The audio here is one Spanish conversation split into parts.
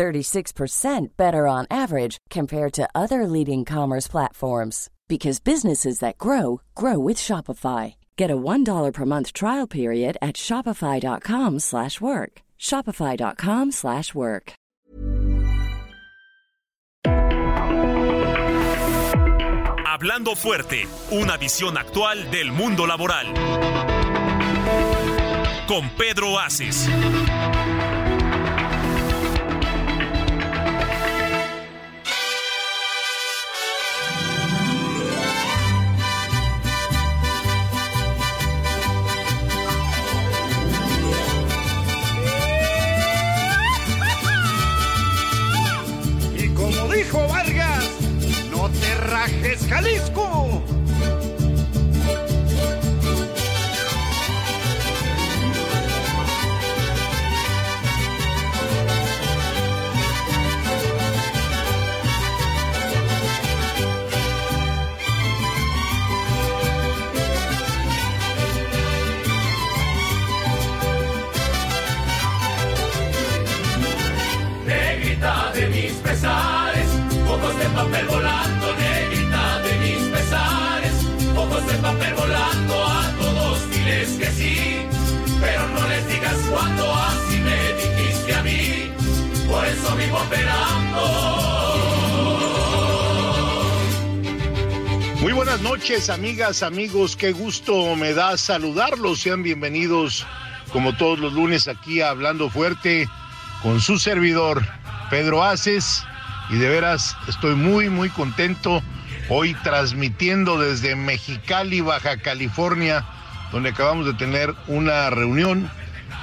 36% better on average compared to other leading commerce platforms because businesses that grow grow with Shopify. Get a $1 per month trial period at shopify.com/work. shopify.com/work. Hablando fuerte, una visión actual del mundo laboral. Con Pedro Aces. Dijo Vargas, no te rajes Jalisco. Buenas noches, amigas, amigos. Qué gusto me da saludarlos. Sean bienvenidos, como todos los lunes, aquí a Hablando Fuerte con su servidor, Pedro Aces. Y de veras estoy muy, muy contento hoy transmitiendo desde Mexicali, Baja California, donde acabamos de tener una reunión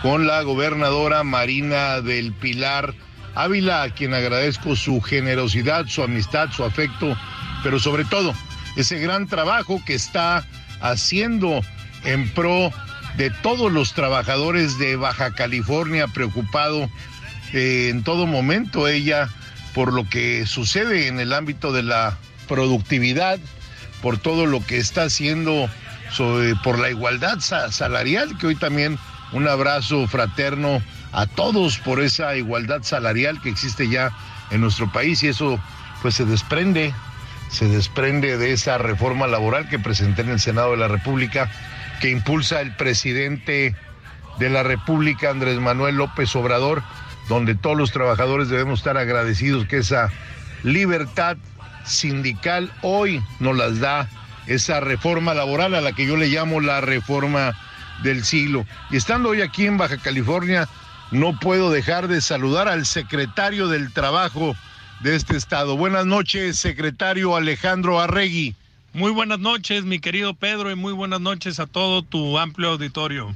con la gobernadora Marina del Pilar Ávila, a quien agradezco su generosidad, su amistad, su afecto, pero sobre todo ese gran trabajo que está haciendo en pro de todos los trabajadores de Baja California, preocupado eh, en todo momento ella por lo que sucede en el ámbito de la productividad, por todo lo que está haciendo por la igualdad sa- salarial, que hoy también un abrazo fraterno a todos por esa igualdad salarial que existe ya en nuestro país y eso pues se desprende se desprende de esa reforma laboral que presenté en el Senado de la República, que impulsa el presidente de la República, Andrés Manuel López Obrador, donde todos los trabajadores debemos estar agradecidos que esa libertad sindical hoy nos las da esa reforma laboral a la que yo le llamo la reforma del siglo. Y estando hoy aquí en Baja California, no puedo dejar de saludar al secretario del Trabajo de este estado. Buenas noches, secretario Alejandro Arregui. Muy buenas noches, mi querido Pedro, y muy buenas noches a todo tu amplio auditorio.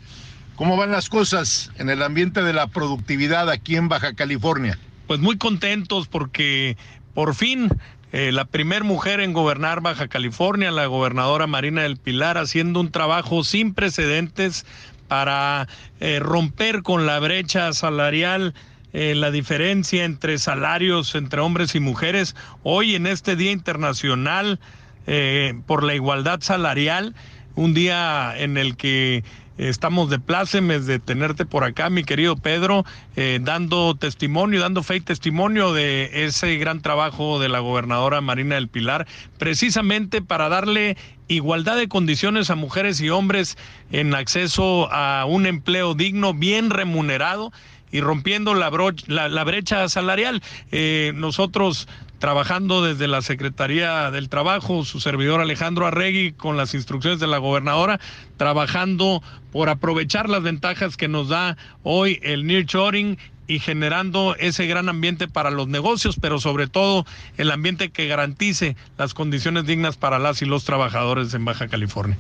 ¿Cómo van las cosas en el ambiente de la productividad aquí en Baja California? Pues muy contentos porque por fin eh, la primer mujer en gobernar Baja California, la gobernadora Marina del Pilar, haciendo un trabajo sin precedentes para eh, romper con la brecha salarial. Eh, la diferencia entre salarios entre hombres y mujeres hoy en este Día Internacional eh, por la Igualdad Salarial, un día en el que estamos de plácemes de tenerte por acá, mi querido Pedro, eh, dando testimonio, dando y testimonio de ese gran trabajo de la gobernadora Marina del Pilar, precisamente para darle igualdad de condiciones a mujeres y hombres en acceso a un empleo digno, bien remunerado y rompiendo la, broch- la, la brecha salarial. Eh, nosotros trabajando desde la Secretaría del Trabajo, su servidor Alejandro Arregui, con las instrucciones de la gobernadora, trabajando por aprovechar las ventajas que nos da hoy el nearshoring y generando ese gran ambiente para los negocios, pero sobre todo el ambiente que garantice las condiciones dignas para las y los trabajadores en Baja California.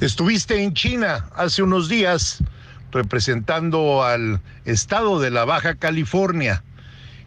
Estuviste en China hace unos días representando al estado de la Baja California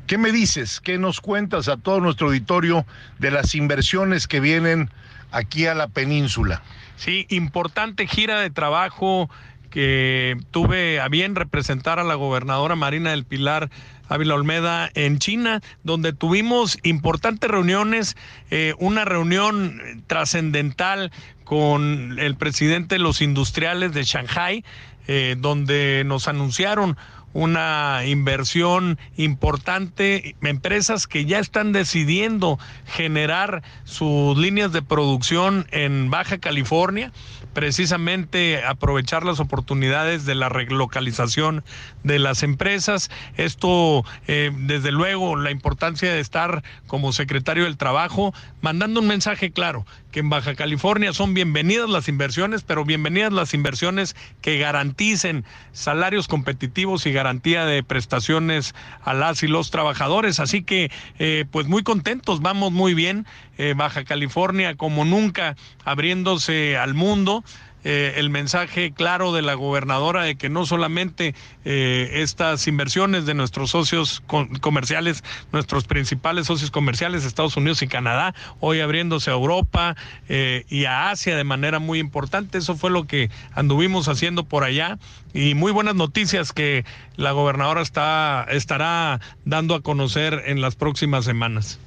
¿Qué me dices? ¿Qué nos cuentas a todo nuestro auditorio de las inversiones que vienen aquí a la península? Sí, importante gira de trabajo que tuve a bien representar a la gobernadora Marina del Pilar Ávila Olmeda en China, donde tuvimos importantes reuniones, eh, una reunión trascendental con el presidente de los industriales de Shanghai, eh, donde nos anunciaron una inversión importante, empresas que ya están decidiendo generar sus líneas de producción en Baja California precisamente aprovechar las oportunidades de la relocalización de las empresas. Esto, eh, desde luego, la importancia de estar como secretario del Trabajo, mandando un mensaje claro, en Baja California son bienvenidas las inversiones, pero bienvenidas las inversiones que garanticen salarios competitivos y garantía de prestaciones a las y los trabajadores. Así que, eh, pues muy contentos, vamos muy bien. Eh, Baja California como nunca abriéndose al mundo. Eh, el mensaje claro de la gobernadora de que no solamente eh, estas inversiones de nuestros socios comerciales, nuestros principales socios comerciales, Estados Unidos y Canadá, hoy abriéndose a Europa y a Asia de manera muy importante. Eso fue lo que anduvimos haciendo por allá y muy buenas noticias que la gobernadora está, estará dando a conocer en las próximas semanas.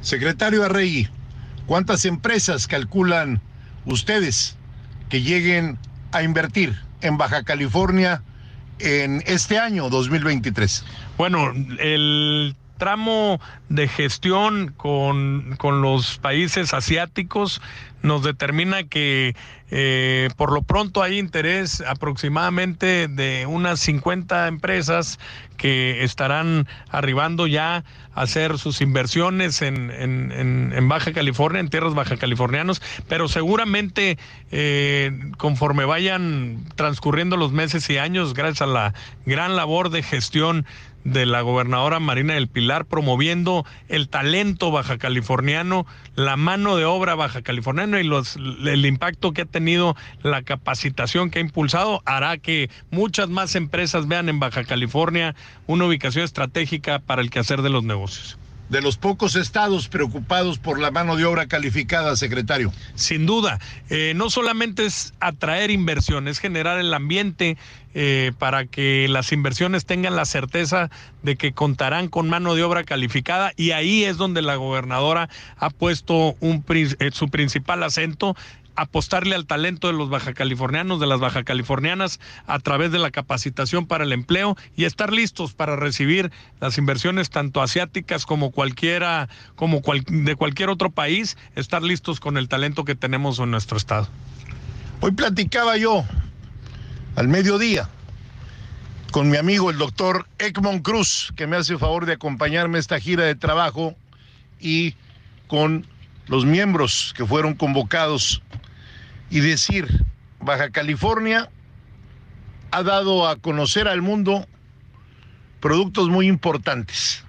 Secretario Arregui, ¿cuántas empresas calculan ustedes lleguen a invertir en Baja California en este año 2023? Bueno, el tramo de gestión con, con los países asiáticos nos determina que eh, por lo pronto hay interés aproximadamente de unas 50 empresas que estarán arribando ya a hacer sus inversiones en, en, Baja California, en tierras baja californianos, pero seguramente eh, conforme vayan transcurriendo los meses y años, gracias a la gran labor de gestión de la gobernadora Marina del Pilar promoviendo el talento baja californiano, la mano de obra baja californiana y los, el impacto que ha tenido la capacitación que ha impulsado hará que muchas más empresas vean en Baja California una ubicación estratégica para el quehacer de los negocios de los pocos estados preocupados por la mano de obra calificada, secretario. Sin duda, eh, no solamente es atraer inversiones, generar el ambiente eh, para que las inversiones tengan la certeza de que contarán con mano de obra calificada y ahí es donde la gobernadora ha puesto eh, su principal acento apostarle al talento de los baja californianos, de las baja californianas, a través de la capacitación para el empleo y estar listos para recibir las inversiones tanto asiáticas como cualquiera, como de cualquier otro país, estar listos con el talento que tenemos en nuestro estado. Hoy platicaba yo al mediodía con mi amigo el doctor Ekmon Cruz, que me hace favor de acompañarme a esta gira de trabajo y con los miembros que fueron convocados y decir, Baja California ha dado a conocer al mundo productos muy importantes.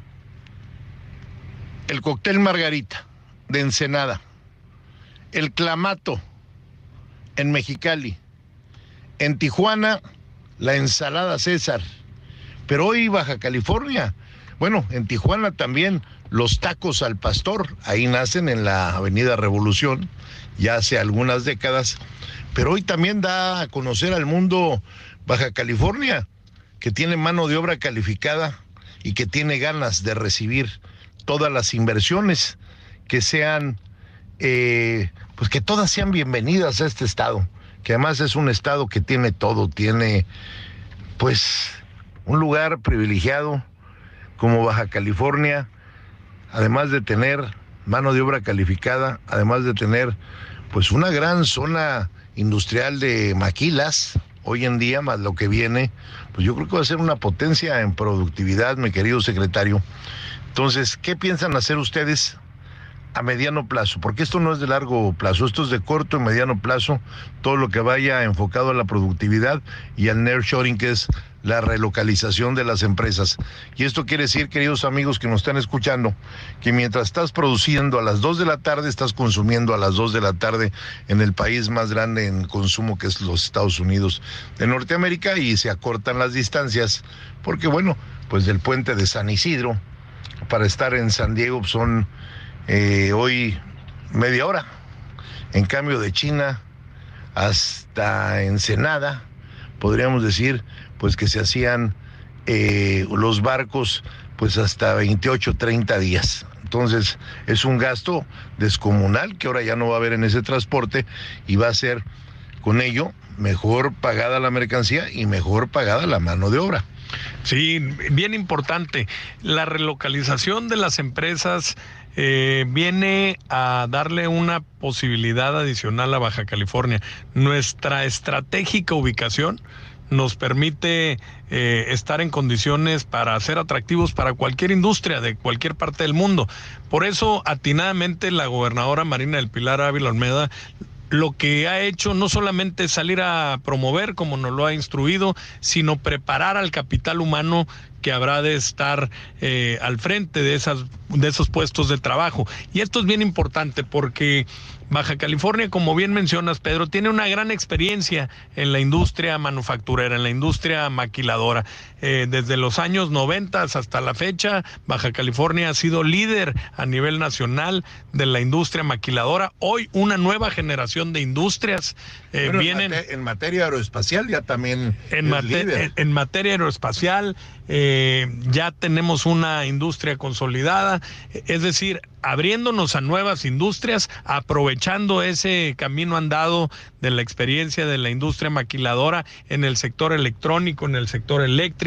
El cóctel Margarita de Ensenada, el clamato en Mexicali, en Tijuana la ensalada César, pero hoy Baja California, bueno, en Tijuana también los tacos al pastor, ahí nacen en la Avenida Revolución, ya hace algunas décadas, pero hoy también da a conocer al mundo Baja California, que tiene mano de obra calificada y que tiene ganas de recibir todas las inversiones que sean, eh, pues que todas sean bienvenidas a este estado, que además es un estado que tiene todo, tiene pues un lugar privilegiado como Baja California, además de tener mano de obra calificada, además de tener pues una gran zona industrial de maquilas, hoy en día, más lo que viene, pues yo creo que va a ser una potencia en productividad, mi querido secretario. Entonces, ¿qué piensan hacer ustedes a mediano plazo? Porque esto no es de largo plazo, esto es de corto y mediano plazo, todo lo que vaya enfocado a la productividad y al nearshoring, que es la relocalización de las empresas. Y esto quiere decir, queridos amigos que nos están escuchando, que mientras estás produciendo a las 2 de la tarde, estás consumiendo a las 2 de la tarde en el país más grande en consumo que es los Estados Unidos de Norteamérica y se acortan las distancias, porque bueno, pues del puente de San Isidro para estar en San Diego son eh, hoy media hora. En cambio de China hasta Ensenada, podríamos decir, pues que se hacían eh, los barcos pues hasta 28, 30 días. Entonces es un gasto descomunal que ahora ya no va a haber en ese transporte y va a ser con ello mejor pagada la mercancía y mejor pagada la mano de obra. Sí, bien importante. La relocalización de las empresas eh, viene a darle una posibilidad adicional a Baja California. Nuestra estratégica ubicación nos permite eh, estar en condiciones para ser atractivos para cualquier industria de cualquier parte del mundo. Por eso, atinadamente, la gobernadora Marina del Pilar Ávila Olmeda lo que ha hecho no solamente salir a promover, como nos lo ha instruido, sino preparar al capital humano que habrá de estar eh, al frente de, esas, de esos puestos de trabajo. Y esto es bien importante porque Baja California, como bien mencionas, Pedro, tiene una gran experiencia en la industria manufacturera, en la industria maquiladora. Eh, desde los años 90 hasta la fecha, Baja California ha sido líder a nivel nacional de la industria maquiladora. Hoy una nueva generación de industrias eh, vienen... En, materia aeroespacial ya también... En, en materia aeroespacial eh, ya tenemos una industria consolidada, es decir, abriéndonos a nuevas industrias, aprovechando ese camino andado de la experiencia de la industria maquiladora en el sector electrónico, en el sector eléctrico,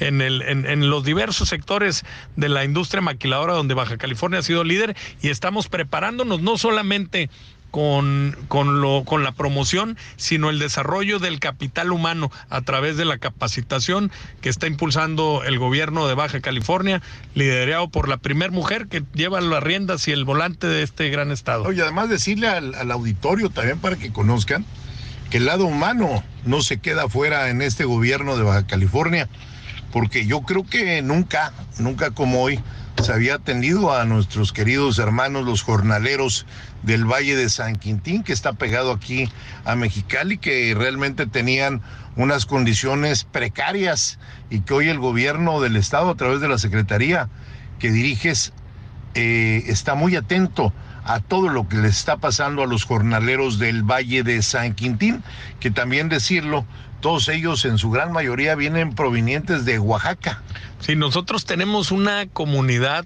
en, los diversos sectores de la industria maquiladora donde Baja California ha sido líder y estamos preparándonos no solamente con, con la promoción, sino el desarrollo del capital humano a través de la capacitación que está impulsando el gobierno de Baja California, liderado por la primer mujer que lleva las riendas y el volante de este gran estado. Y además decirle al, al auditorio también para que conozcan que el lado humano no se queda fuera en este gobierno de Baja California, porque yo creo que nunca, nunca como hoy, se había atendido a nuestros queridos hermanos los jornaleros del Valle de San Quintín, que está pegado aquí a Mexicali, que realmente tenían unas condiciones precarias y que hoy el gobierno del estado a través de la secretaría que diriges eh, está muy atento a todo lo que le está pasando a los jornaleros del Valle de San Quintín, que también decirlo, todos ellos en su gran mayoría vienen provenientes de Oaxaca. Sí, nosotros tenemos una comunidad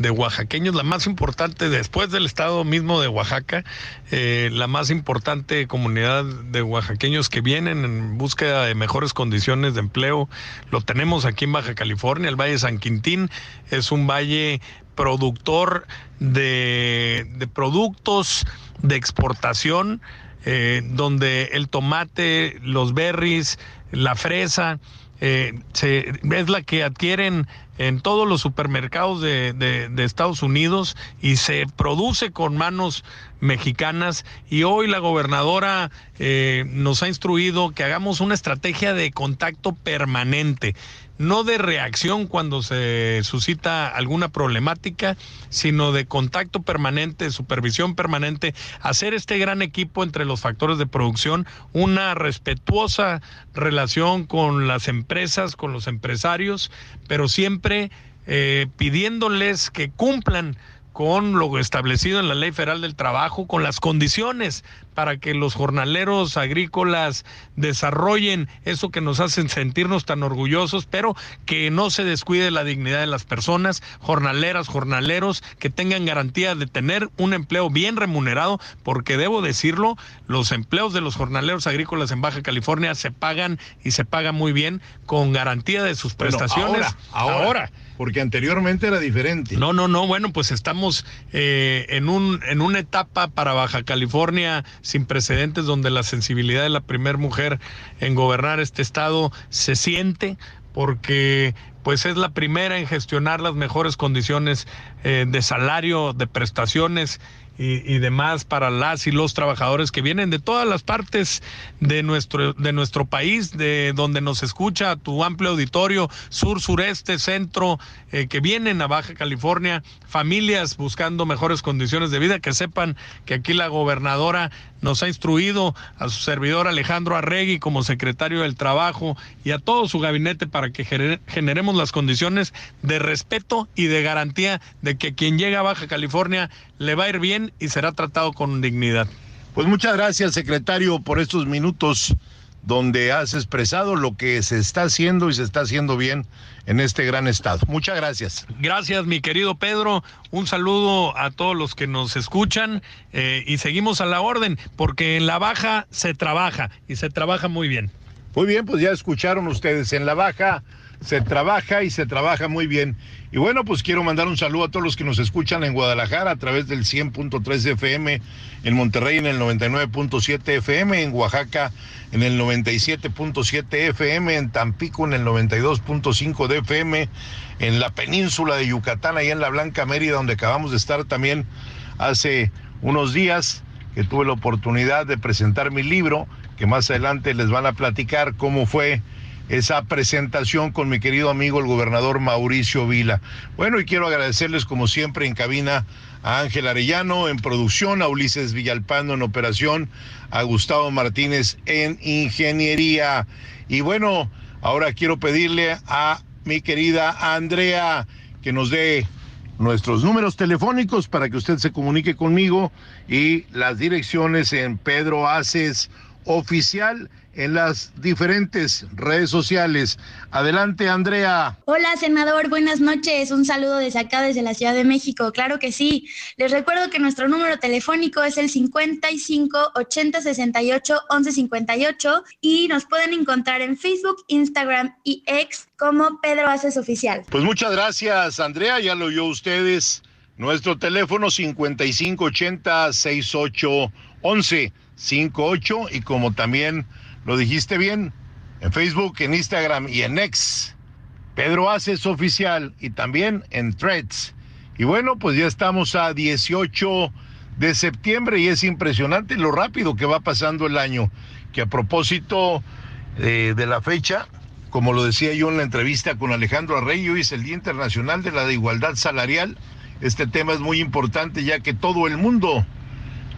de oaxaqueños, la más importante después del estado mismo de Oaxaca, eh, la más importante comunidad de oaxaqueños que vienen en búsqueda de mejores condiciones de empleo. Lo tenemos aquí en Baja California, el Valle San Quintín es un valle productor de, de productos de exportación. Eh, donde el tomate, los berries, la fresa, eh, se, es la que adquieren en todos los supermercados de, de, Estados Unidos y se produce con manos mexicanas. Y hoy la gobernadora eh, nos ha instruido que hagamos una estrategia de contacto permanente no de reacción cuando se suscita alguna problemática, sino de contacto permanente, supervisión permanente, hacer este gran equipo entre los factores de producción, una respetuosa relación con las empresas, con los empresarios, pero siempre eh, pidiéndoles que cumplan con lo establecido en la Ley Federal del Trabajo, con las condiciones para que los jornaleros agrícolas desarrollen eso que nos hacen sentirnos tan orgullosos, pero que no se descuide la dignidad de las personas, jornaleras, jornaleros, que tengan garantía de tener un empleo bien remunerado, porque debo decirlo, los empleos de los jornaleros agrícolas en Baja California se pagan y se pagan muy bien con garantía de sus prestaciones. ahora porque anteriormente era diferente. No, no, no, bueno, pues estamos eh, en, un, en una etapa para Baja California sin precedentes donde la sensibilidad de la primer mujer en gobernar este estado se siente porque pues es la primera en gestionar las mejores condiciones eh, de salario, de prestaciones y, demás para las y los trabajadores que vienen de todas las partes de nuestro, de nuestro país, de donde nos escucha tu amplio auditorio, sur, sureste, centro, eh, que vienen a Baja California, familias buscando mejores condiciones de vida, que sepan que aquí la gobernadora nos ha instruido a su servidor Alejandro Arregui como secretario del Trabajo y a todo su gabinete para que generemos las condiciones de respeto y de garantía de que quien llega a Baja California le va a ir bien y será tratado con dignidad. Pues muchas gracias, secretario, por estos minutos donde has expresado lo que se está haciendo y se está haciendo bien en este gran estado. Muchas gracias. Gracias, mi querido Pedro. Un saludo a todos los que nos escuchan eh, y seguimos a la orden, porque en la baja se trabaja y se trabaja muy bien. Muy bien, pues ya escucharon ustedes, en la baja se trabaja y se trabaja muy bien. Y bueno, pues quiero mandar un saludo a todos los que nos escuchan en Guadalajara a través del 100.3 FM, en Monterrey en el 99.7 FM, en Oaxaca en el 97.7 FM, en Tampico en el 92.5 de FM, en la península de Yucatán, ahí en la Blanca Mérida, donde acabamos de estar también hace unos días, que tuve la oportunidad de presentar mi libro, que más adelante les van a platicar cómo fue esa presentación con mi querido amigo el gobernador Mauricio Vila. Bueno, y quiero agradecerles como siempre en cabina a Ángel Arellano en producción, a Ulises Villalpando en operación, a Gustavo Martínez en ingeniería. Y bueno, ahora quiero pedirle a mi querida Andrea que nos dé nuestros números telefónicos para que usted se comunique conmigo y las direcciones en Pedro Aces Oficial en las diferentes redes sociales. Adelante, Andrea. Hola, senador, buenas noches. Un saludo desde acá, desde la Ciudad de México. Claro que sí. Les recuerdo que nuestro número telefónico es el 55 80 68 11 58 y nos pueden encontrar en Facebook, Instagram y X como Pedro Aces Oficial. Pues muchas gracias, Andrea. Ya lo oyó ustedes. Nuestro teléfono 55 80 68 11 58 y como también lo dijiste bien, en Facebook, en Instagram y en X. Pedro Aces Oficial y también en Threads. Y bueno, pues ya estamos a 18 de septiembre y es impresionante lo rápido que va pasando el año. Que a propósito eh, de la fecha, como lo decía yo en la entrevista con Alejandro Arrey, hoy es el Día Internacional de la Igualdad Salarial. Este tema es muy importante ya que todo el mundo,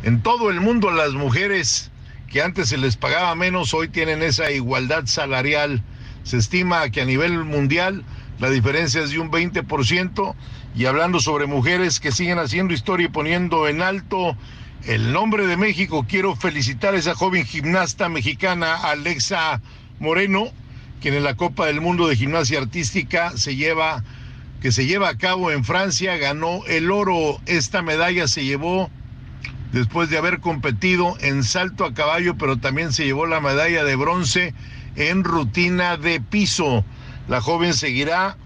en todo el mundo las mujeres que antes se les pagaba menos, hoy tienen esa igualdad salarial. Se estima que a nivel mundial la diferencia es de un 20%. Y hablando sobre mujeres que siguen haciendo historia y poniendo en alto el nombre de México, quiero felicitar a esa joven gimnasta mexicana, Alexa Moreno, quien en la Copa del Mundo de Gimnasia Artística se lleva, que se lleva a cabo en Francia, ganó el oro. Esta medalla se llevó después de haber competido en salto a caballo, pero también se llevó la medalla de bronce en rutina de piso. La joven seguirá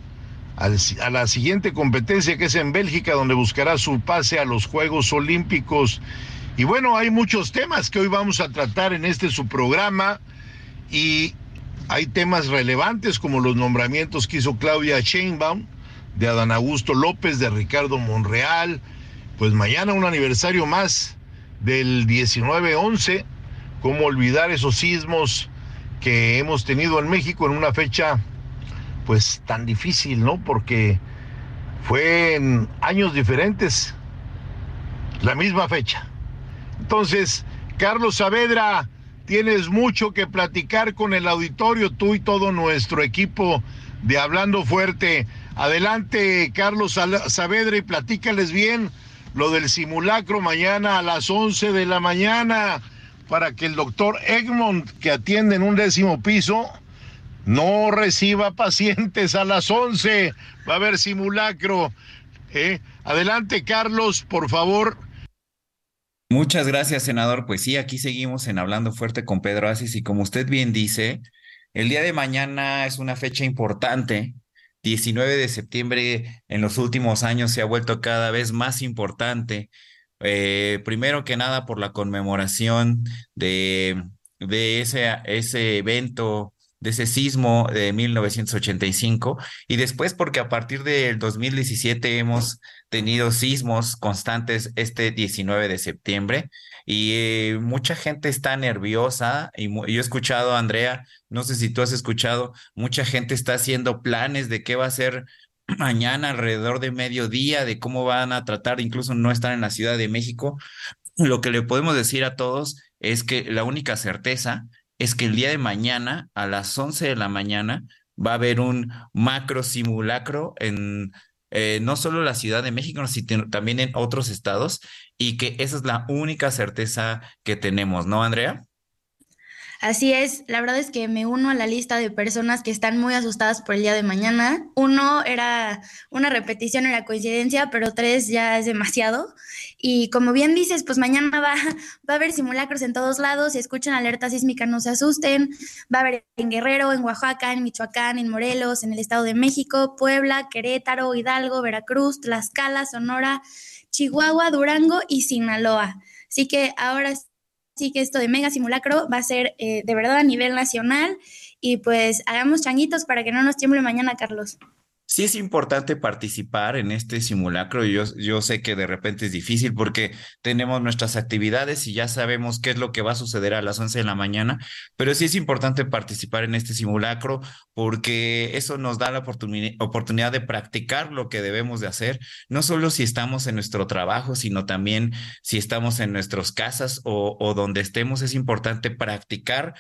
a la siguiente competencia que es en Bélgica, donde buscará su pase a los Juegos Olímpicos. Y bueno, hay muchos temas que hoy vamos a tratar en este su programa y hay temas relevantes como los nombramientos que hizo Claudia Sheinbaum, de Adán Augusto López, de Ricardo Monreal. Pues mañana un aniversario más del 19-11, cómo olvidar esos sismos que hemos tenido en México en una fecha pues tan difícil, ¿no? Porque fue en años diferentes, la misma fecha. Entonces, Carlos Saavedra, tienes mucho que platicar con el auditorio, tú y todo nuestro equipo de Hablando Fuerte. Adelante, Carlos Saavedra, y platícales bien lo del simulacro mañana a las 11 de la mañana para que el doctor Egmont, que atiende en un décimo piso, no reciba pacientes a las 11. Va a haber simulacro. ¿eh? Adelante, Carlos, por favor. Muchas gracias, senador. Pues sí, aquí seguimos en Hablando Fuerte con Pedro Asis y como usted bien dice, el día de mañana es una fecha importante 19 de septiembre en los últimos años se ha vuelto cada vez más importante. Eh, primero que nada por la conmemoración de, ese evento, de ese sismo de 1985, y después porque a partir del 2017 hemos tenido sismos constantes este 19 de septiembre y eh, mucha gente está nerviosa y yo he escuchado, Andrea, no sé si tú has escuchado, mucha gente está haciendo planes de qué va a ser mañana alrededor de mediodía, de cómo van a tratar, incluso no estar en la Ciudad de México. Lo que le podemos decir a todos es que la única certeza es que el día de mañana a las 11 de la mañana va a haber un macro simulacro en eh, no solo la Ciudad de México, sino también en otros estados, y que esa es la única certeza que tenemos, ¿no, Andrea? Así es, la verdad es que me uno a la lista de personas que están muy asustadas por el día de mañana. Uno era una repetición, era coincidencia, pero tres ya es demasiado. Y como bien dices, pues mañana va, va a haber simulacros en todos lados. Si escuchan alerta sísmica, no se asusten. Va a haber en Guerrero, en Oaxaca, en Michoacán, en Morelos, en el Estado de México, Puebla, Querétaro, Hidalgo, Veracruz, Tlaxcala, Sonora, Chihuahua, Durango y Sinaloa. Así que ahora Así que esto de mega simulacro va a ser eh, de verdad a nivel nacional y pues hagamos changuitos para que no nos tiemble mañana, Carlos sí es importante participar en este simulacro. Yo, yo sé que de repente es difícil porque tenemos nuestras actividades y ya sabemos qué es lo que va a suceder a las 11 de la mañana, pero sí es importante participar en este simulacro porque eso nos da la oportunidad de practicar lo que debemos de hacer, no solo si estamos en nuestro trabajo, sino también si estamos en nuestras casas o, o donde estemos. Es importante practicar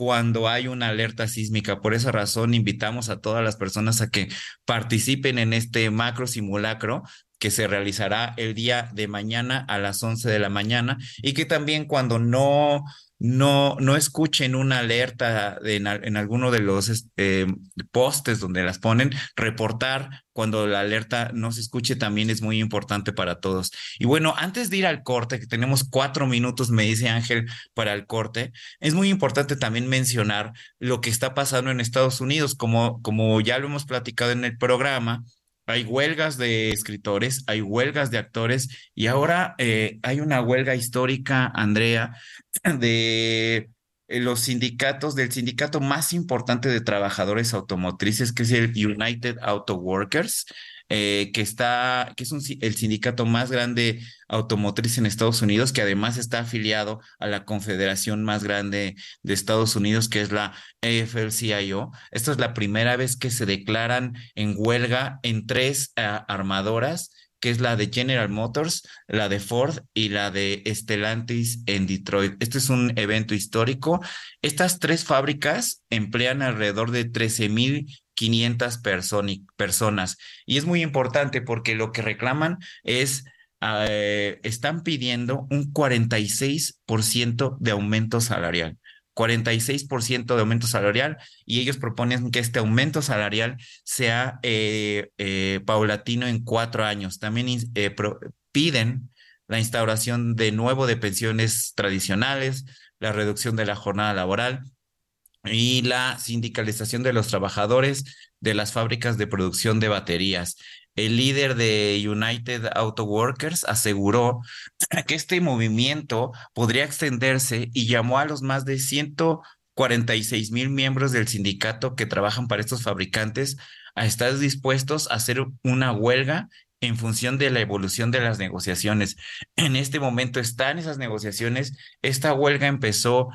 cuando hay una alerta sísmica. Por esa razón, invitamos a todas las personas a que participen en este macro simulacro que se realizará el día de mañana a las 11 de la mañana y que también cuando no no, no escuchen una alerta en, en alguno de los este, postes donde las ponen, reportar cuando la alerta no se escuche también es muy importante para todos. Y bueno, antes de ir al corte, que tenemos cuatro minutos, me dice Ángel, para el corte, es muy importante también mencionar lo que está pasando en Estados Unidos, como, como ya lo hemos platicado en el programa hay huelgas de escritores, hay huelgas de actores y ahora eh, hay una huelga histórica, Andrea, de eh, los sindicatos, del sindicato más importante de trabajadores automotrices, que es el United Auto Workers. Eh, que está, que es el sindicato más grande automotriz en Estados Unidos, que además está afiliado a la confederación más grande de Estados Unidos, que es la AFL-CIO. Esta es la primera vez que se declaran en huelga en tres eh, armadoras que es la de General Motors, la de Ford y la de Stellantis en Detroit. Este es un evento histórico. Estas tres fábricas emplean alrededor de 13 mil 500 personas. Y es muy importante porque lo que reclaman es, eh, están pidiendo un 46% de aumento salarial. 46% de aumento salarial y ellos proponen que este aumento salarial sea eh, eh, paulatino en cuatro años. También piden la instauración de nuevo de pensiones tradicionales, la reducción de la jornada laboral y la sindicalización de los trabajadores de las fábricas de producción de baterías. El líder de United Auto Workers aseguró que este movimiento podría extenderse y llamó a los más de 146 mil miembros del sindicato que trabajan para estos fabricantes a estar dispuestos a hacer una huelga en función de la evolución de las negociaciones. En este momento están esas negociaciones. Esta huelga empezó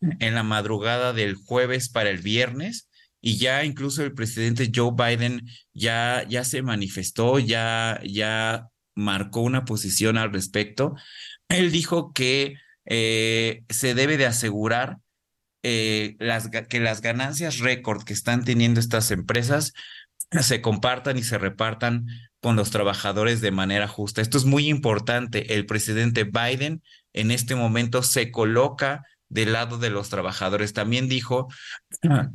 en la madrugada del jueves para el viernes y ya incluso el presidente Joe Biden ya, ya se manifestó, ya, ya marcó una posición al respecto. Él dijo que eh, se debe de asegurar eh, que las ganancias récord que están teniendo estas empresas se compartan y se repartan con los trabajadores de manera justa. Esto es muy importante. El presidente Biden en este momento se coloca del lado de los trabajadores. También dijo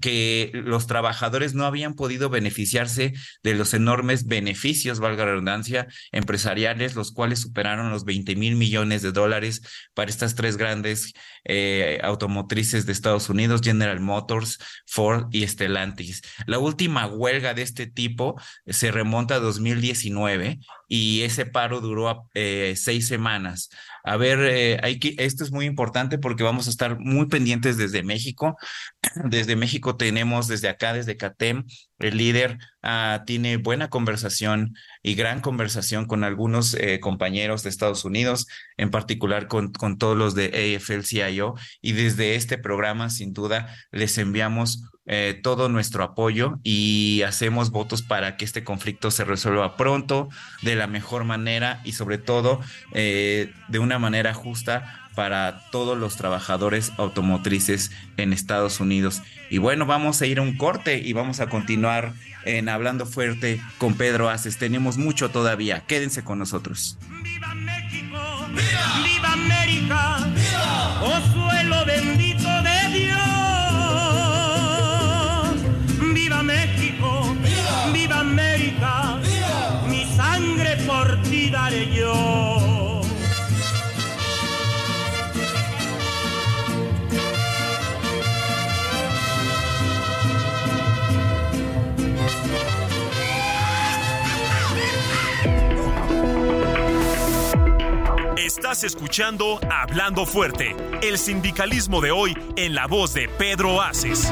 que los trabajadores no habían podido beneficiarse de los enormes beneficios, valga la redundancia, empresariales, los cuales superaron los 20 mil millones de dólares para estas tres grandes eh, automotrices de Estados Unidos, General Motors, Ford y Stellantis. La última huelga de este tipo se remonta a 2019 y ese paro duró eh, seis semanas. A ver, eh, hay que, esto es muy importante porque vamos a estar muy pendientes desde México. Desde México tenemos, desde acá, desde CATEM, el líder ah, tiene buena conversación y gran conversación con algunos eh, compañeros de Estados Unidos, en particular con, con todos los de AFL-CIO. Y desde este programa, sin duda, les enviamos eh, todo nuestro apoyo y hacemos votos para que este conflicto se resuelva pronto, de la mejor manera y sobre todo eh, de una manera justa para todos los trabajadores automotrices en Estados Unidos. Y bueno, vamos a ir a un corte y vamos a continuar en Hablando Fuerte con Pedro Aces. Tenemos mucho todavía. Quédense con nosotros. ¡Viva México! ¡Viva! ¡Viva América! ¡Viva! ¡Oh bendito de Dios! Mi sangre por ti daré yo. Estás escuchando Hablando Fuerte, el sindicalismo de hoy en la voz de Pedro Aces.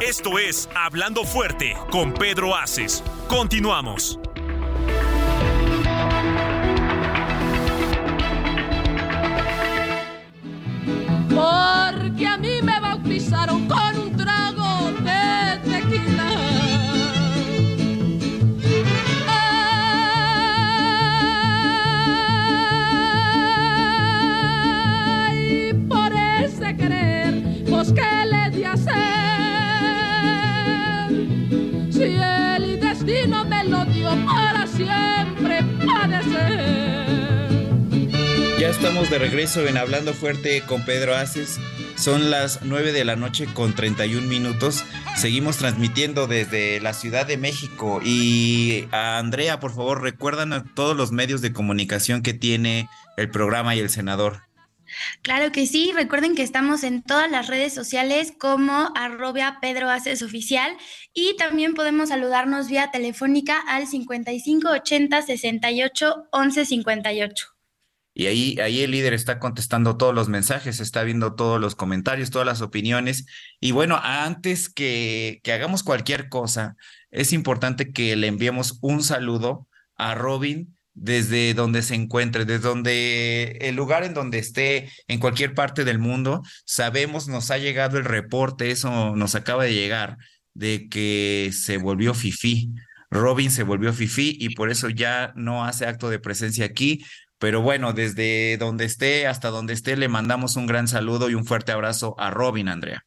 Esto es Hablando Fuerte con Pedro Aces. Continuamos. porque a mí me bautizaron con Estamos de regreso en Hablando Fuerte con Pedro Aces. Son las 9 de la noche con 31 minutos. Seguimos transmitiendo desde la Ciudad de México. Y a Andrea, por favor, recuerdan a todos los medios de comunicación que tiene el programa y el senador. Claro que sí, recuerden que estamos en todas las redes sociales como arroba Pedro Aces Oficial y también podemos saludarnos vía telefónica al 55 80 68 11 58. Y ahí, ahí el líder está contestando todos los mensajes, está viendo todos los comentarios, todas las opiniones. Y bueno, antes que, que hagamos cualquier cosa, es importante que le enviemos un saludo a Robin desde donde se encuentre, desde donde el lugar en donde esté, en cualquier parte del mundo. Sabemos, nos ha llegado el reporte, eso nos acaba de llegar, de que se volvió fifí. Robin se volvió fifí y por eso ya no hace acto de presencia aquí. Pero bueno, desde donde esté hasta donde esté, le mandamos un gran saludo y un fuerte abrazo a Robin, Andrea.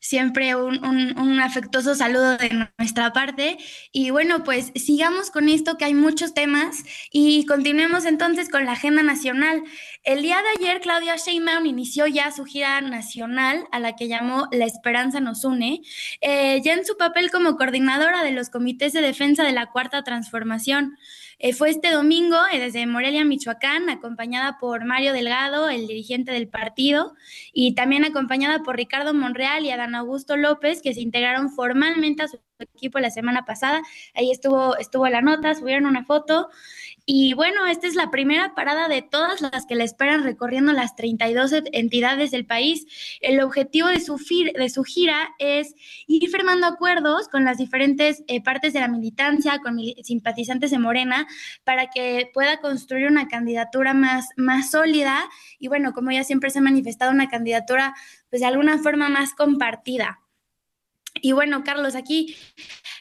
Siempre un, un, un, afectuoso saludo de nuestra parte. Y bueno, pues sigamos con esto, que hay muchos temas, y continuemos entonces con la agenda nacional. El día de ayer, Claudia Sheinbaum inició ya su gira nacional, a la que llamó La Esperanza nos une, eh, ya en su papel como coordinadora de los comités de defensa de la Cuarta Transformación. Eh, fue este domingo eh, desde Morelia, Michoacán, acompañada por Mario Delgado, el dirigente del partido, y también acompañada por Ricardo Monreal y Adán Augusto López, que se integraron formalmente a su equipo la semana pasada. Ahí estuvo, estuvo la nota, subieron una foto. Y bueno, esta es la primera parada de todas las que la esperan recorriendo las 32 entidades del país. El objetivo de su, de su gira es ir firmando acuerdos con las diferentes eh, partes de la militancia, con simpatizantes de Morena, para que pueda construir una candidatura más, más sólida y bueno, como ya siempre se ha manifestado, una candidatura pues de alguna forma más compartida. Y bueno, Carlos, aquí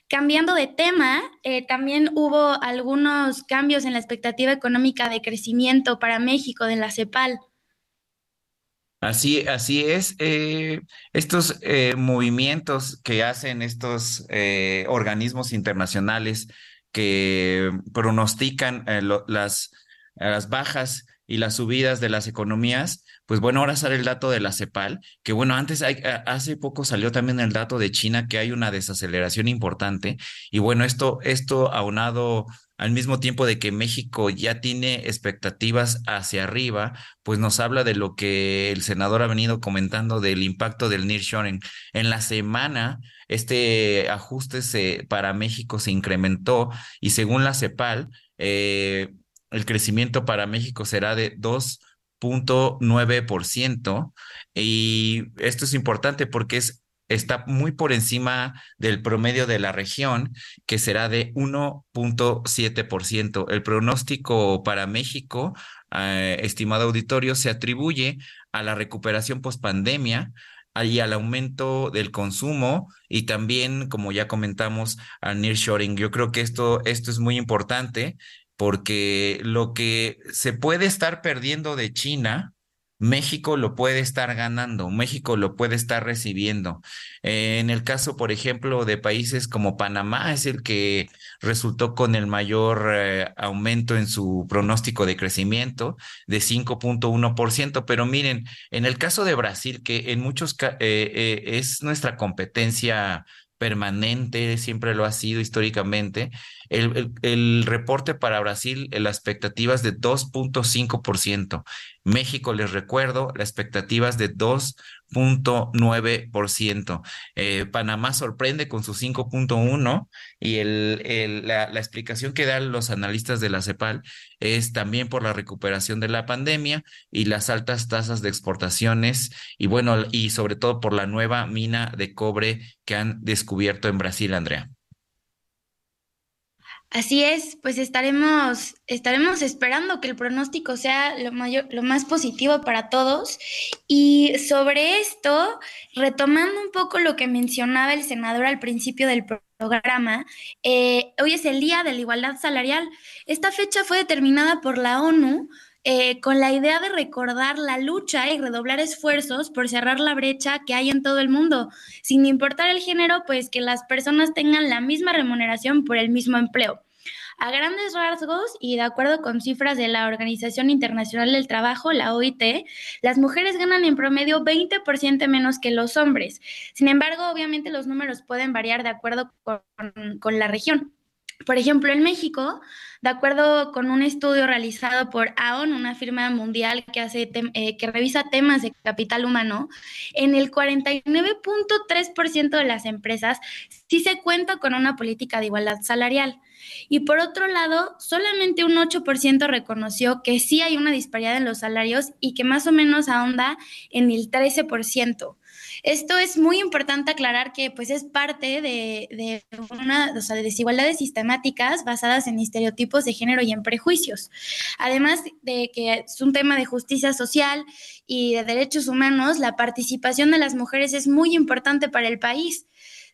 cambiando de tema, eh, también hubo algunos cambios en la expectativa económica de crecimiento para México de la CEPAL. Así, así es. Eh, estos eh, movimientos que hacen estos organismos internacionales que pronostican las, las bajas y las subidas de las economías, pues bueno, ahora sale el dato de la CEPAL, que bueno, antes hace poco salió también el dato de China que hay una desaceleración importante y bueno, esto, esto aunado al mismo tiempo de que México ya tiene expectativas hacia arriba, pues nos habla de lo que el senador ha venido comentando del impacto del nearshoring. En la semana, este ajuste se, para México se incrementó y según la CEPAL, eh, el crecimiento para México será de 2.9% y esto es importante porque es está muy por encima del promedio de la región, que será de 1.7%. El pronóstico para México, eh, estimado auditorio, se atribuye a la recuperación post-pandemia y al aumento del consumo y también, como ya comentamos, al nearshoring. Yo creo que esto, esto es muy importante porque lo que se puede estar perdiendo de China, México lo puede estar ganando, México lo puede estar recibiendo. Eh, en el caso, por ejemplo, de países como Panamá, es el que resultó con el mayor eh, aumento en su pronóstico de crecimiento de 5.1%. Pero miren, en el caso de Brasil, que en muchos eh, es nuestra competencia permanente, siempre lo ha sido históricamente. El, reporte para Brasil, la expectativa es de 2.5%. México, les recuerdo, la expectativa es de 2.9%. Eh, Panamá sorprende con su 5.1% y el, la, la, explicación que dan los analistas de la CEPAL es también por la recuperación de la pandemia y las altas tasas de exportaciones y bueno, y sobre todo por la nueva mina de cobre que han descubierto en Brasil, Andrea. Así es, pues estaremos, estaremos esperando que el pronóstico sea lo, mayor, lo más positivo para todos. Y sobre esto, retomando un poco lo que mencionaba el senador al principio del programa, eh, hoy es el Día de la Igualdad Salarial. Esta fecha fue determinada por la ONU eh, con la idea de recordar la lucha y redoblar esfuerzos por cerrar la brecha que hay en todo el mundo, sin importar el género, pues que las personas tengan la misma remuneración por el mismo empleo. A grandes rasgos y de acuerdo con cifras de la Organización Internacional del Trabajo, la OIT, las mujeres ganan en promedio 20% menos que los hombres. Sin embargo, obviamente los números pueden variar de acuerdo con, con la región. Por ejemplo, en México, de acuerdo con un estudio realizado por AON, una firma mundial que, hace eh, que revisa temas de capital humano, en el 49.3% de las empresas sí se cuenta con una política de igualdad salarial. Y por otro lado, solamente un 8% reconoció que sí hay una disparidad en los salarios y que más o menos ahonda en el 13%. Esto es muy importante aclarar que pues es parte de, una, o sea, de desigualdades sistemáticas basadas en estereotipos de género y en prejuicios. Además de que es un tema de justicia social y de derechos humanos, la participación de las mujeres es muy importante para el país.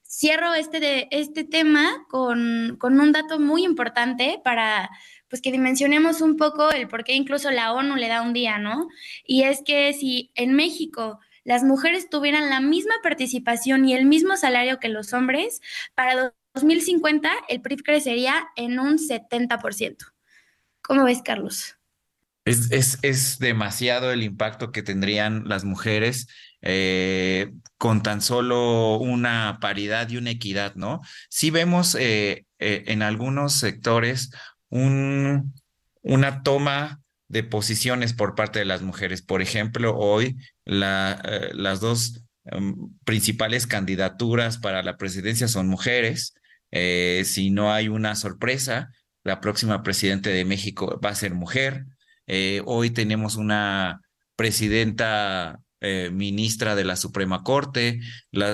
Cierro este, de, este tema con, con un dato muy importante para pues que dimensionemos un poco el por qué incluso la ONU le da un día, ¿no? Y es que si en México las mujeres tuvieran la misma participación y el mismo salario que los hombres, para 2050 el PRIF crecería en un 70%. ¿Cómo ves, Carlos? Es, es, es demasiado el impacto que tendrían las mujeres eh, con tan solo una paridad y una equidad, ¿no? Sí vemos eh, eh, en algunos sectores un, una toma de posiciones por parte de las mujeres. Por ejemplo, hoy eh, las dos em, principales candidaturas para la presidencia son mujeres. Eh, si no hay una sorpresa, la próxima presidente de México va a ser mujer. Eh, hoy tenemos una presidenta ministra de la Suprema Corte.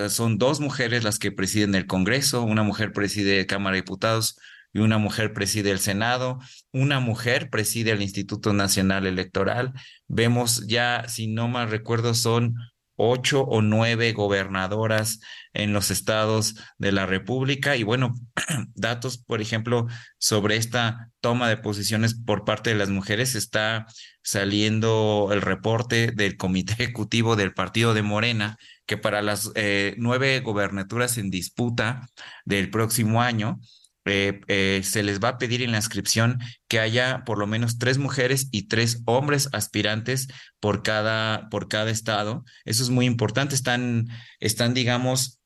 son dos mujeres las que presiden el Congreso. Una mujer preside Cámara de Diputados y una mujer preside el Senado, una mujer preside el Instituto Nacional Electoral. Vemos ya, si no mal recuerdo, son ocho o nueve gobernadoras en los estados de la República. Y bueno, datos, por ejemplo, sobre esta toma de posiciones por parte de las mujeres, está saliendo el reporte del Comité Ejecutivo del Partido de Morena, que para las eh, nueve gobernaturas en disputa del próximo año, eh, eh, se les va a pedir en la inscripción que haya por lo menos tres mujeres y tres hombres aspirantes por cada, por cada estado. Eso es muy importante. Están, están digamos,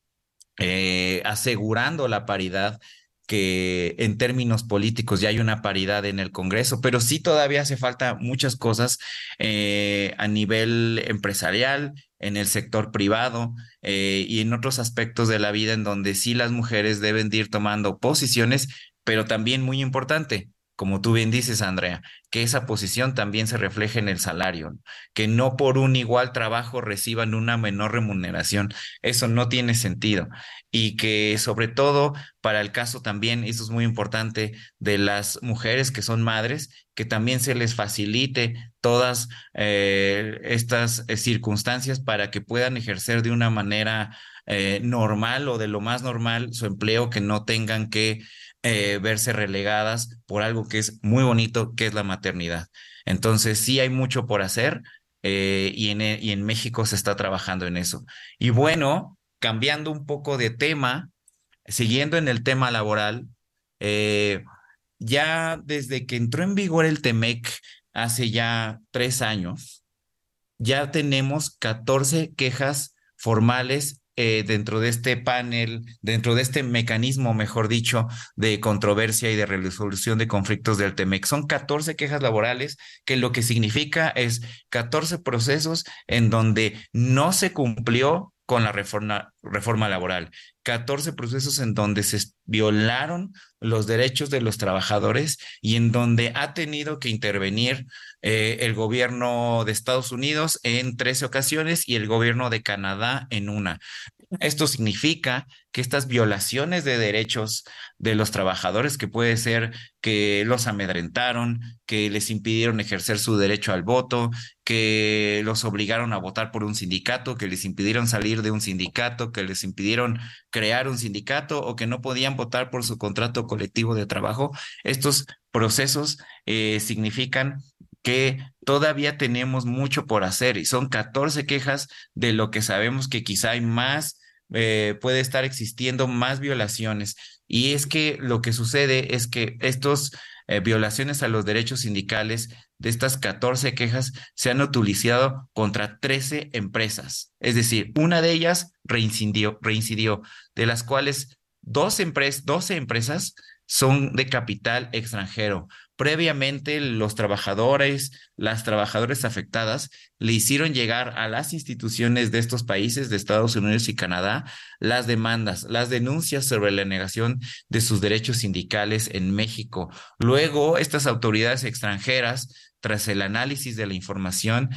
eh, asegurando la paridad que en términos políticos ya hay una paridad en el Congreso, pero sí todavía hace falta muchas cosas a nivel empresarial, en el sector privado eh, y en otros aspectos de la vida en donde sí las mujeres deben de ir tomando posiciones, pero también muy importante, como tú bien dices, Andrea, que esa posición también se refleje en el salario, que no por un igual trabajo reciban una menor remuneración. Eso no tiene sentido. Y que sobre todo para el caso también, eso es muy importante, de las mujeres que son madres, que también se les facilite todas eh, estas eh, circunstancias para que puedan ejercer de una manera eh, normal o de lo más normal su empleo, que no tengan que eh, verse relegadas por algo que es muy bonito, que es la maternidad. Entonces, sí hay mucho por hacer eh, y, en, y en México se está trabajando en eso. Y bueno, cambiando un poco de tema, siguiendo en el tema laboral, eh, ya desde que entró en vigor el TEMEC hace ya tres años, ya tenemos 14 quejas formales eh, dentro de este panel, dentro de este mecanismo, mejor dicho, de controversia y de resolución de conflictos del TEMEC. Son 14 quejas laborales que lo que significa es 14 procesos en donde no se cumplió con la reforma, reforma laboral. 14 procesos en donde se violaron los derechos de los trabajadores y en donde ha tenido que intervenir eh, el gobierno de Estados Unidos en 13 ocasiones y el gobierno de Canadá en una. Esto significa que estas violaciones de derechos de los trabajadores, que puede ser que los amedrentaron, que les impidieron ejercer su derecho al voto, que los obligaron a votar por un sindicato, que les impidieron salir de un sindicato, que les impidieron crear un sindicato o que no podían votar por su contrato colectivo de trabajo, estos procesos eh, significan que todavía tenemos mucho por hacer y son 14 quejas de lo que sabemos que quizá hay más eh, puede estar existiendo más violaciones. Y es que lo que sucede es que estos eh, violaciones a los derechos sindicales de estas 14 quejas se han utilizado contra 13 empresas. Es decir, una de ellas reincidió, reincidió de las cuales dos 12 empresas son de capital extranjero. Previamente, los trabajadores, las trabajadoras afectadas, le hicieron llegar a las instituciones de estos países, de Estados Unidos y Canadá, las demandas, las denuncias sobre la negación de sus derechos sindicales en México. Luego, estas autoridades extranjeras, tras el análisis de la información,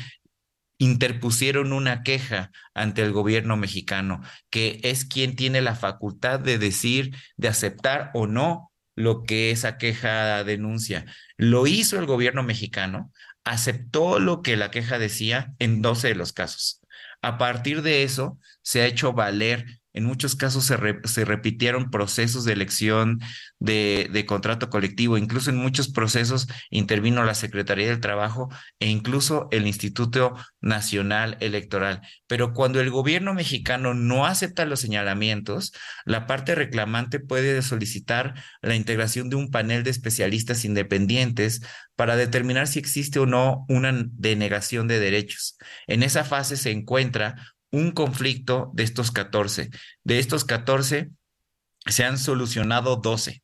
interpusieron una queja ante el gobierno mexicano, que es quien tiene la facultad de decir, de aceptar o no lo que esa queja denuncia. Lo hizo el gobierno mexicano, aceptó lo que la queja decía en 12 de los casos. A partir de eso, se ha hecho valer en muchos casos se, repitieron procesos de elección de, de, contrato colectivo, incluso en muchos procesos intervino la Secretaría del Trabajo e incluso el Instituto Nacional Electoral. Pero cuando el gobierno mexicano no acepta los señalamientos, la parte reclamante puede solicitar la integración de un panel de especialistas independientes para determinar si existe o no una denegación de derechos. En esa fase se encuentra un conflicto de estos 14. De estos 14 se han solucionado 12.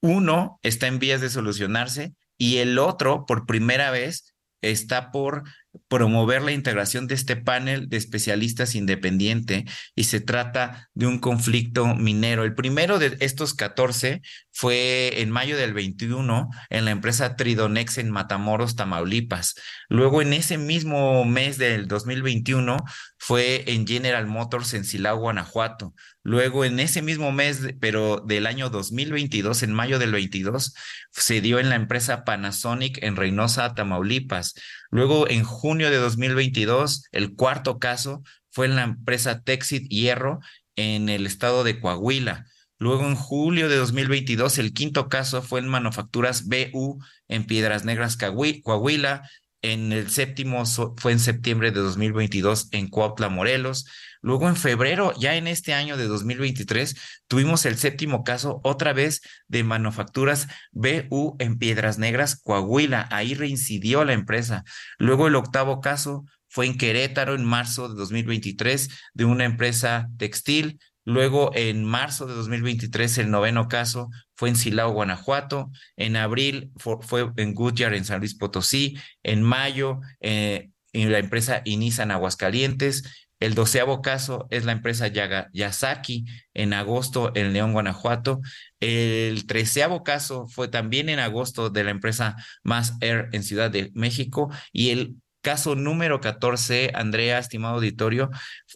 Uno está en vías de solucionarse y el otro, por primera vez, está por promover la integración de este panel de especialistas independiente y se trata de un conflicto minero. El primero de estos 14 fue en mayo del 21 en la empresa Tridonex en Matamoros, Tamaulipas. Luego en ese mismo mes del 2021 fue en General Motors en Silao, Guanajuato. Luego en ese mismo mes, pero del año 2022, en mayo del 22, se dio en la empresa Panasonic en Reynosa, Tamaulipas. Luego, en junio de 2022, el cuarto caso fue en la empresa Texit Hierro en el estado de Coahuila. Luego, en julio de 2022, el quinto caso fue en Manufacturas BU en Piedras Negras, Coahuila. En el séptimo fue en septiembre de 2022 en Cuautla, Morelos. Luego en febrero, ya en este año de 2023, tuvimos el séptimo caso otra vez de manufacturas BU en Piedras Negras, Coahuila. Ahí reincidió la empresa. Luego el octavo caso fue en Querétaro en marzo de 2023 de una empresa textil. Luego, en marzo de 2023, el noveno caso fue en Silao, Guanajuato. En abril fue, en Goodyear, en San Luis Potosí. En mayo, eh, en la empresa Inisan Aguascalientes. El doceavo caso es la empresa Yasaki en agosto en León, Guanajuato. El treceavo caso fue también en agosto de la empresa Mass Air en Ciudad de México. Y el caso número 14, Andrea, estimado auditorio,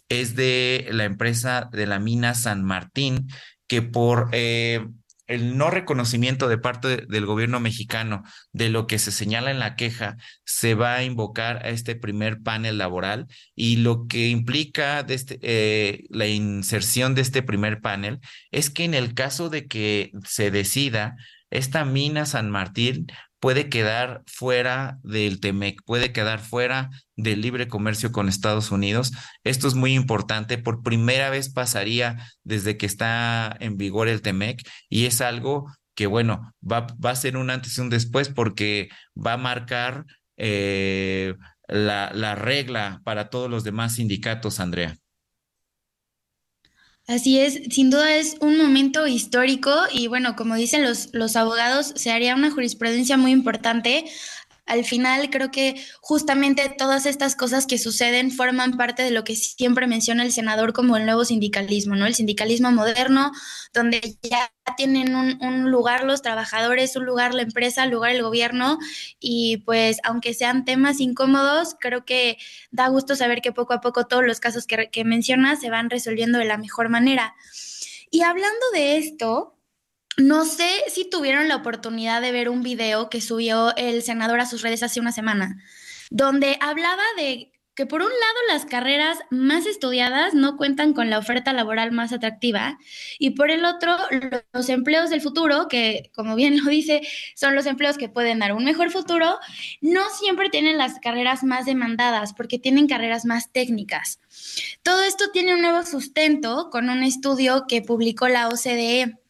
es de la empresa de la mina San Martín, que por eh, el no reconocimiento de parte del gobierno mexicano de lo que se señala en la queja, se va a invocar a este primer panel laboral y lo que implica este, eh, la inserción de este primer panel es que en el caso de que se decida, esta mina San Martín puede quedar fuera del TEMEC, puede quedar fuera del libre comercio con Estados Unidos. Esto es muy importante. Por primera vez pasaría desde que está en vigor el TEMEC y es algo que, bueno, va, va a ser un antes y un después porque va a marcar eh, la, la regla para todos los demás sindicatos, Andrea. Así es, sin duda es un momento histórico y bueno, como dicen los, los abogados, se haría una jurisprudencia muy importante al final creo que justamente todas estas cosas que suceden forman parte de lo que siempre menciona el senador como el nuevo sindicalismo, ¿no? El sindicalismo moderno, donde ya tienen un, lugar los trabajadores, un lugar la empresa, un lugar el gobierno, y pues aunque sean temas incómodos, creo que da gusto saber que poco a poco todos los casos que, que mencionas se van resolviendo de la mejor manera. Y hablando de esto, no sé si tuvieron la oportunidad de ver un video que subió el senador a sus redes hace una semana, donde hablaba de que por un lado las carreras más estudiadas no cuentan con la oferta laboral más atractiva y por el otro los empleos del futuro, que como bien lo dice, son los empleos que pueden dar un mejor futuro, no siempre tienen las carreras más demandadas porque tienen carreras más técnicas. Todo esto tiene un nuevo sustento con un estudio que publicó la OCDE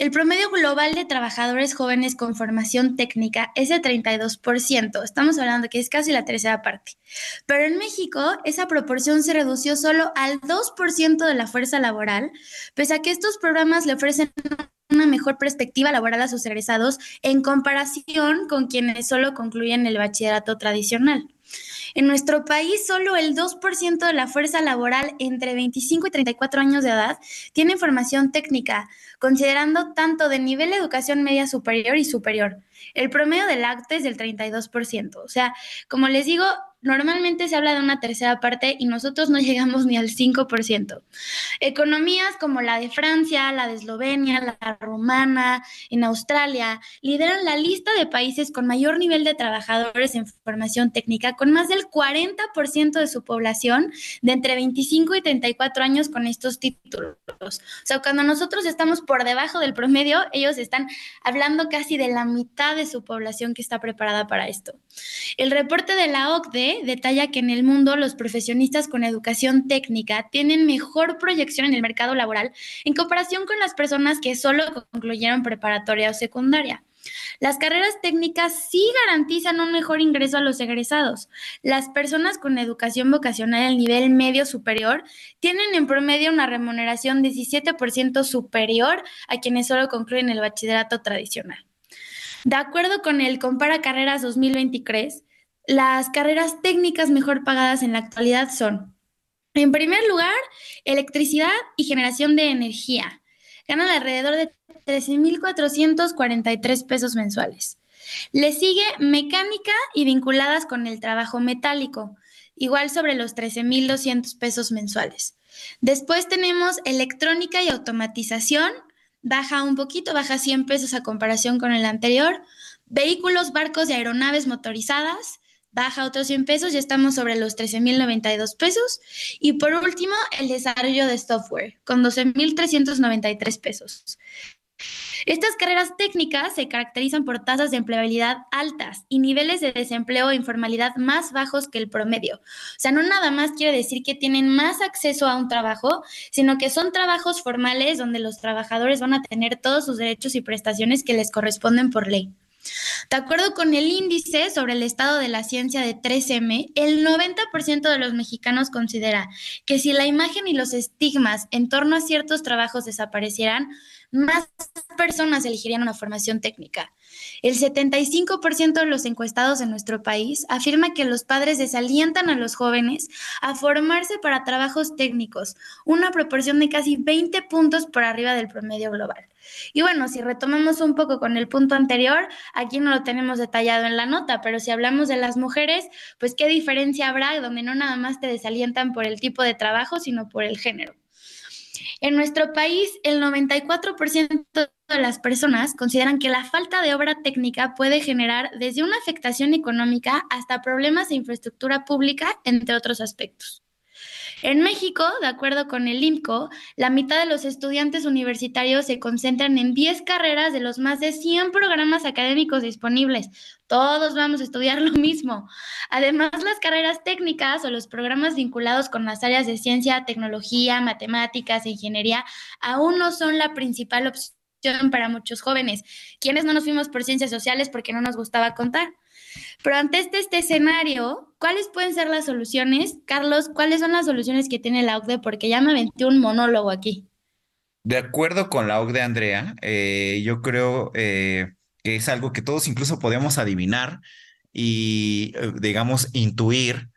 el promedio global de trabajadores jóvenes con formación técnica es de 32%. Estamos hablando que es casi la tercera parte. Pero en México, esa proporción se redució solo al 2% de la fuerza laboral, pese a que estos programas le ofrecen una mejor perspectiva laboral a sus egresados en comparación con quienes solo concluyen el bachillerato tradicional. En nuestro país, solo el 2% de la fuerza laboral entre 25 y 34 años de edad tiene formación técnica, considerando tanto de nivel de educación media superior y superior. El promedio del acto es del 32%. O sea, como les digo, normalmente se habla de una tercera parte y nosotros no llegamos ni al 5%. Economías como la de Francia, la de Eslovenia, la rumana, en Australia, lideran la lista de países con mayor nivel de trabajadores en formación técnica, con más del 40% de su población de entre 25 y 34 años con estos títulos. O sea, cuando nosotros estamos por debajo del promedio, ellos están hablando casi de la mitad de su población que está preparada para esto. El reporte de la OCDE detalla que en el mundo los profesionistas con educación técnica tienen mejor proyección en el mercado laboral en comparación con las personas que solo concluyeron preparatoria o secundaria. Las carreras técnicas sí garantizan un mejor ingreso a los egresados. Las personas con educación vocacional al nivel medio superior tienen en promedio una remuneración 17% superior a quienes solo concluyen el bachillerato tradicional. De acuerdo con el Compara Carreras 2023, las carreras técnicas mejor pagadas en la actualidad son, en primer lugar, electricidad y generación de energía. Ganan alrededor de 13.443 pesos mensuales. Le sigue mecánica y vinculadas con el trabajo metálico, igual sobre los 13.200 pesos mensuales. Después tenemos electrónica y automatización, baja un poquito, baja 100 pesos a comparación con el anterior. Vehículos, barcos y aeronaves motorizadas, baja otros 100 pesos, ya estamos sobre los 13.092 pesos. Y por último, el desarrollo de software, con 12.393 pesos. Estas carreras técnicas se caracterizan por tasas de empleabilidad altas y niveles de desempleo e informalidad más bajos que el promedio. O sea, no nada más quiere decir que tienen más acceso a un trabajo, sino que son trabajos formales donde los trabajadores van a tener todos sus derechos y prestaciones que les corresponden por ley. De acuerdo con el índice sobre el estado de la ciencia de 3M, el 90% de los mexicanos considera que si la imagen y los estigmas en torno a ciertos trabajos desaparecieran, más personas elegirían una formación técnica. El 75% de los encuestados en nuestro país afirma que los padres desalientan a los jóvenes a formarse para trabajos técnicos, una proporción de casi 20 puntos por arriba del promedio global. Y bueno, si retomamos un poco con el punto anterior, aquí no lo tenemos detallado en la nota, pero si hablamos de las mujeres, pues qué diferencia habrá donde no nada más te desalientan por el tipo de trabajo, sino por el género. En nuestro país, el 94% de las personas consideran que la falta de obra técnica puede generar desde una afectación económica hasta problemas de infraestructura pública, entre otros aspectos. En México, de acuerdo con el INCO, la mitad de los estudiantes universitarios se concentran en 10 carreras de los más de 100 programas académicos disponibles. Todos vamos a estudiar lo mismo. Además, las carreras técnicas o los programas vinculados con las áreas de ciencia, tecnología, matemáticas e ingeniería aún no son la principal opción para muchos jóvenes, quienes no nos fuimos por ciencias sociales porque no nos gustaba contar. Pero ante este, este, escenario, ¿cuáles pueden ser las soluciones? Carlos, ¿cuáles son las soluciones que tiene la OCDE? Porque ya me aventé un monólogo aquí. De acuerdo con la OCDE, Andrea, eh, yo creo eh, que es algo que todos incluso podemos adivinar y, eh, digamos, intuir.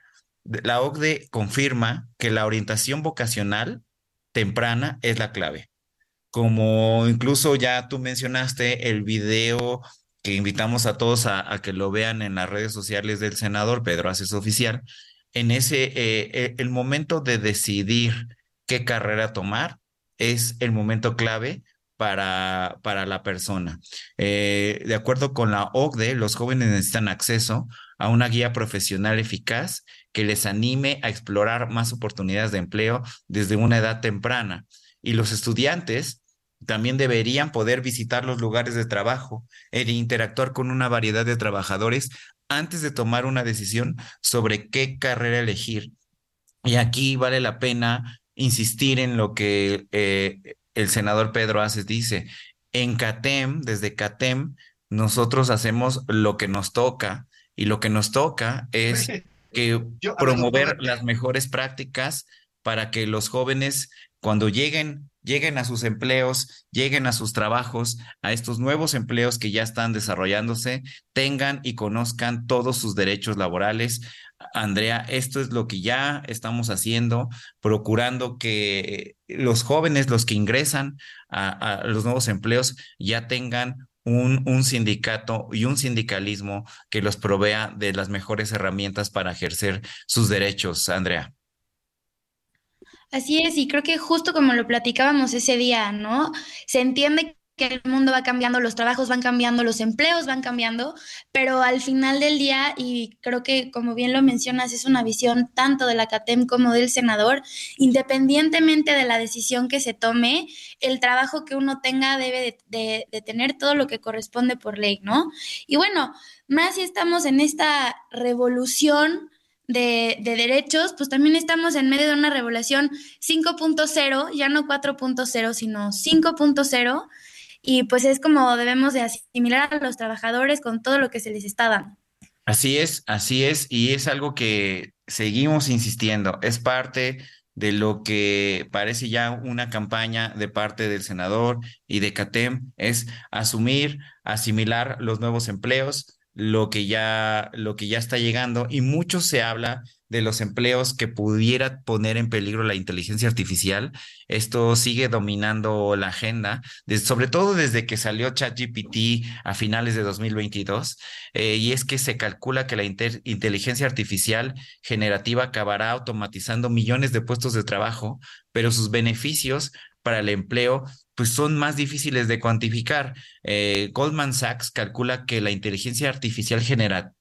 La OCDE confirma que la orientación vocacional temprana es la clave. Como incluso ya tú mencionaste el video que invitamos a todos a, que lo vean en las redes sociales del senador Pedro Aces Oficial, en ese, eh, eh, el momento de decidir qué carrera tomar es el momento clave para, para la persona. Eh, de acuerdo con la OCDE, los jóvenes necesitan acceso a una guía profesional eficaz que les anime a explorar más oportunidades de empleo desde una edad temprana. Y los estudiantes también deberían poder visitar los lugares de trabajo e interactuar con una variedad de trabajadores antes de tomar una decisión sobre qué carrera elegir. Y aquí vale la pena insistir en lo que eh, el senador Pedro Aces dice. En CATEM, desde CATEM, nosotros hacemos lo que nos toca y lo que nos toca es que promover las mejores prácticas para que los jóvenes cuando lleguen lleguen a sus empleos, lleguen a sus trabajos, a estos nuevos empleos que ya están desarrollándose, tengan y conozcan todos sus derechos laborales. Andrea, esto es lo que ya estamos haciendo, procurando que los jóvenes, los que ingresan a, los nuevos empleos, ya tengan un, un, sindicato y un sindicalismo que los provea de las mejores herramientas para ejercer sus derechos, Andrea. Así es, y creo que justo como lo platicábamos ese día, ¿no? Se entiende que el mundo va cambiando, los trabajos van cambiando, los empleos van cambiando, pero al final del día, y creo que como bien lo mencionas, es una visión tanto de la CATEM como del senador, independientemente de la decisión que se tome, el trabajo que uno tenga debe de, de tener todo lo que corresponde por ley, ¿no? Y bueno, más si estamos en esta revolución de, derechos, pues también estamos en medio de una revolución 5.0, ya no 4.0, sino 5.0, y pues es como debemos de asimilar a los trabajadores con todo lo que se les está dando. Así es, así es, y es algo que seguimos insistiendo, es parte de lo que parece ya una campaña de parte del senador y de CATEM, es asumir, asimilar los nuevos empleos, lo que ya, lo que ya está llegando y mucho se habla de los empleos que pudiera poner en peligro la inteligencia artificial. Esto sigue dominando la agenda, sobre todo desde que salió ChatGPT a finales de 2022, eh, y es que se calcula que la inteligencia artificial generativa acabará automatizando millones de puestos de trabajo, pero sus beneficios para el empleo pues son más difíciles de cuantificar. Eh, Goldman Sachs calcula que la inteligencia artificial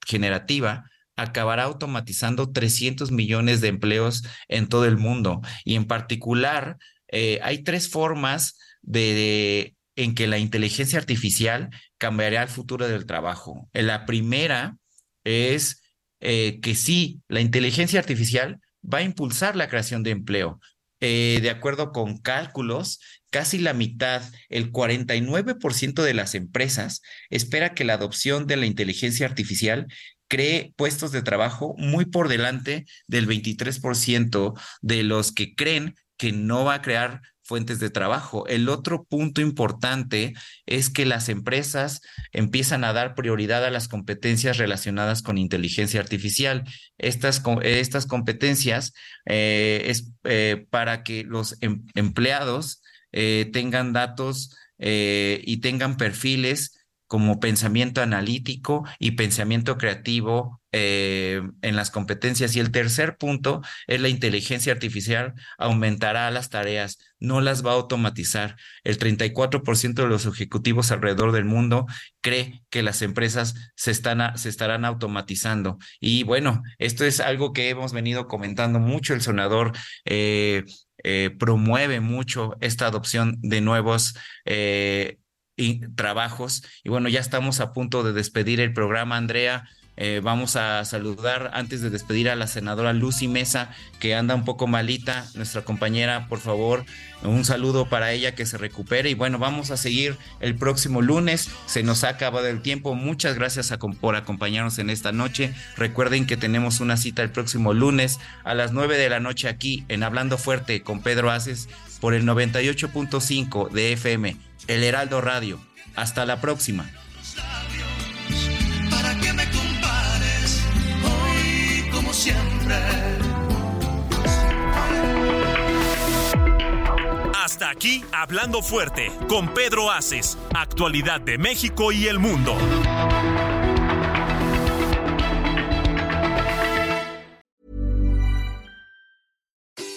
generativa acabará automatizando 300 millones de empleos en todo el mundo. Y en particular, eh, hay tres formas de, en que la inteligencia artificial cambiará el futuro del trabajo. La primera es eh, que sí, la inteligencia artificial va a impulsar la creación de empleo. Eh, de acuerdo con cálculos, casi la mitad, el 49% de las empresas espera que la adopción de la inteligencia artificial cree puestos de trabajo muy por delante del 23% de los que creen que no va a crear fuentes de trabajo. El otro punto importante es que las empresas empiezan a dar prioridad a las competencias relacionadas con inteligencia artificial. Estas, estas competencias eh, es eh, para que los em, empleados eh, tengan datos y tengan perfiles como pensamiento analítico y pensamiento creativo eh, en las competencias. Y el tercer punto es la inteligencia artificial aumentará las tareas, no las va a automatizar. El 34% de los ejecutivos alrededor del mundo cree que las empresas se, están se estarán automatizando. Y bueno, esto es algo que hemos venido comentando mucho. El sonador eh, eh, promueve mucho esta adopción de nuevos trabajos. Y bueno, ya estamos a punto de despedir el programa, Andrea. Eh, vamos a saludar antes de despedir a la senadora Lucy Mesa, que anda un poco malita, nuestra compañera, por favor, un saludo para ella que se recupere. Y bueno, vamos a seguir el próximo lunes. Se nos ha acabado el tiempo. Muchas gracias por acompañarnos en esta noche. Recuerden que tenemos una cita el próximo lunes a las 9 de la noche aquí en Hablando Fuerte con Pedro Aces por el 98.5 de FM, El Heraldo Radio. Hasta la próxima. Para que me compares hoy como siempre. Hasta aquí, Hablando Fuerte, con Pedro Aces, actualidad de México y el mundo.